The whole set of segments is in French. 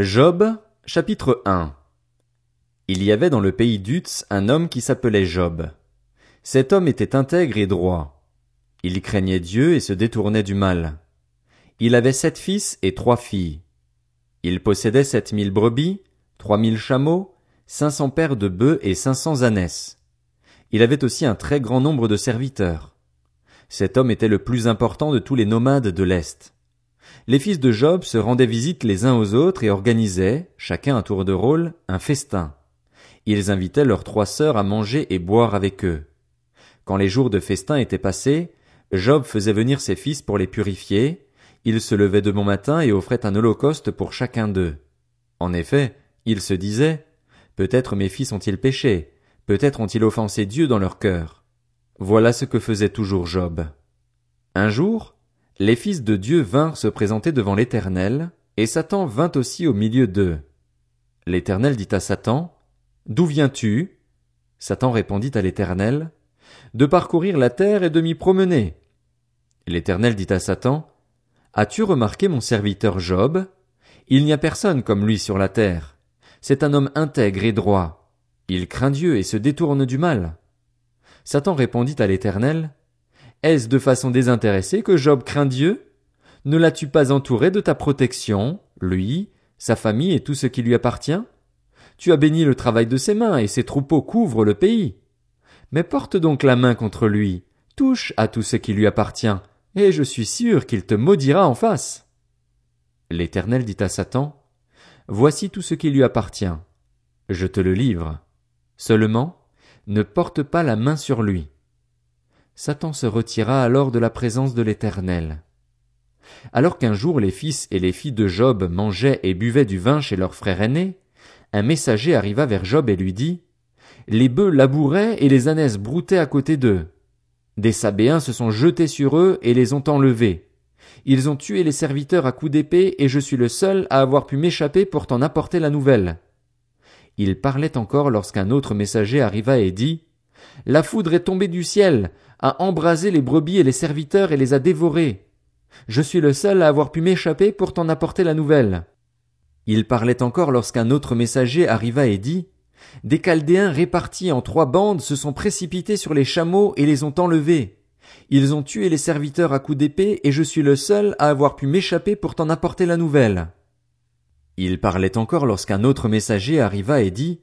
Job, chapitre 1 Il y avait dans le pays d'Utz un homme qui s'appelait Job. Cet homme était intègre et droit. Il craignait Dieu et se détournait du mal. Il avait sept fils et trois filles. Il possédait sept mille brebis, trois mille chameaux, cinq cents paires de bœufs et cinq cents ânesses. Il avait aussi un très grand nombre de serviteurs. Cet homme était le plus important de tous les nomades de l'Est les fils de Job se rendaient visite les uns aux autres et organisaient, chacun à tour de rôle, un festin. Ils invitaient leurs trois sœurs à manger et boire avec eux. Quand les jours de festin étaient passés, Job faisait venir ses fils pour les purifier, il se levait de bon matin et offrait un holocauste pour chacun d'eux. En effet, il se disait, Peut-être mes fils ont-ils péché, peut-être ont-ils offensé Dieu dans leur cœur. Voilà ce que faisait toujours Job. Un jour, les fils de Dieu vinrent se présenter devant l'Éternel, et Satan vint aussi au milieu d'eux. L'Éternel dit à Satan, D'où viens-tu? Satan répondit à l'Éternel, De parcourir la terre et de m'y promener. L'Éternel dit à Satan, As-tu remarqué mon serviteur Job? Il n'y a personne comme lui sur la terre. C'est un homme intègre et droit. Il craint Dieu et se détourne du mal. Satan répondit à l'Éternel, est-ce de façon désintéressée que Job craint Dieu? Ne l'as-tu pas entouré de ta protection, lui, sa famille et tout ce qui lui appartient? Tu as béni le travail de ses mains et ses troupeaux couvrent le pays. Mais porte donc la main contre lui, touche à tout ce qui lui appartient, et je suis sûr qu'il te maudira en face. L'Éternel dit à Satan, Voici tout ce qui lui appartient. Je te le livre. Seulement, ne porte pas la main sur lui. Satan se retira alors de la présence de l'Éternel. Alors qu'un jour les fils et les filles de Job mangeaient et buvaient du vin chez leur frère aîné, un messager arriva vers Job et lui dit, Les bœufs labouraient et les ânesses broutaient à côté d'eux. Des Sabéens se sont jetés sur eux et les ont enlevés. Ils ont tué les serviteurs à coups d'épée et je suis le seul à avoir pu m'échapper pour t'en apporter la nouvelle. Il parlait encore lorsqu'un autre messager arriva et dit, La foudre est tombée du ciel, a embrasé les brebis et les serviteurs et les a dévorés. Je suis le seul à avoir pu m'échapper pour t'en apporter la nouvelle. Il parlait encore lorsqu'un autre messager arriva et dit, Des Chaldéens répartis en trois bandes se sont précipités sur les chameaux et les ont enlevés. Ils ont tué les serviteurs à coups d'épée et je suis le seul à avoir pu m'échapper pour t'en apporter la nouvelle. Il parlait encore lorsqu'un autre messager arriva et dit,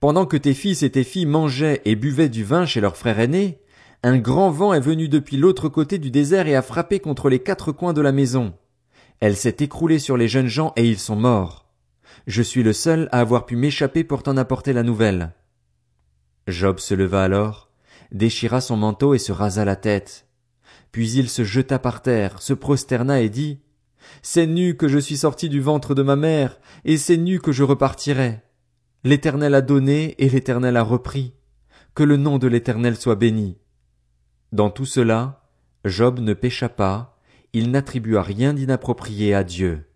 Pendant que tes fils et tes filles mangeaient et buvaient du vin chez leur frère aîné, un grand vent est venu depuis l'autre côté du désert et a frappé contre les quatre coins de la maison. Elle s'est écroulée sur les jeunes gens et ils sont morts. Je suis le seul à avoir pu m'échapper pour t'en apporter la nouvelle. Job se leva alors, déchira son manteau et se rasa la tête. Puis il se jeta par terre, se prosterna et dit, C'est nu que je suis sorti du ventre de ma mère, et c'est nu que je repartirai. L'Éternel a donné et l'Éternel a repris. Que le nom de l'Éternel soit béni. Dans tout cela, Job ne pécha pas, il n'attribua rien d'inapproprié à Dieu.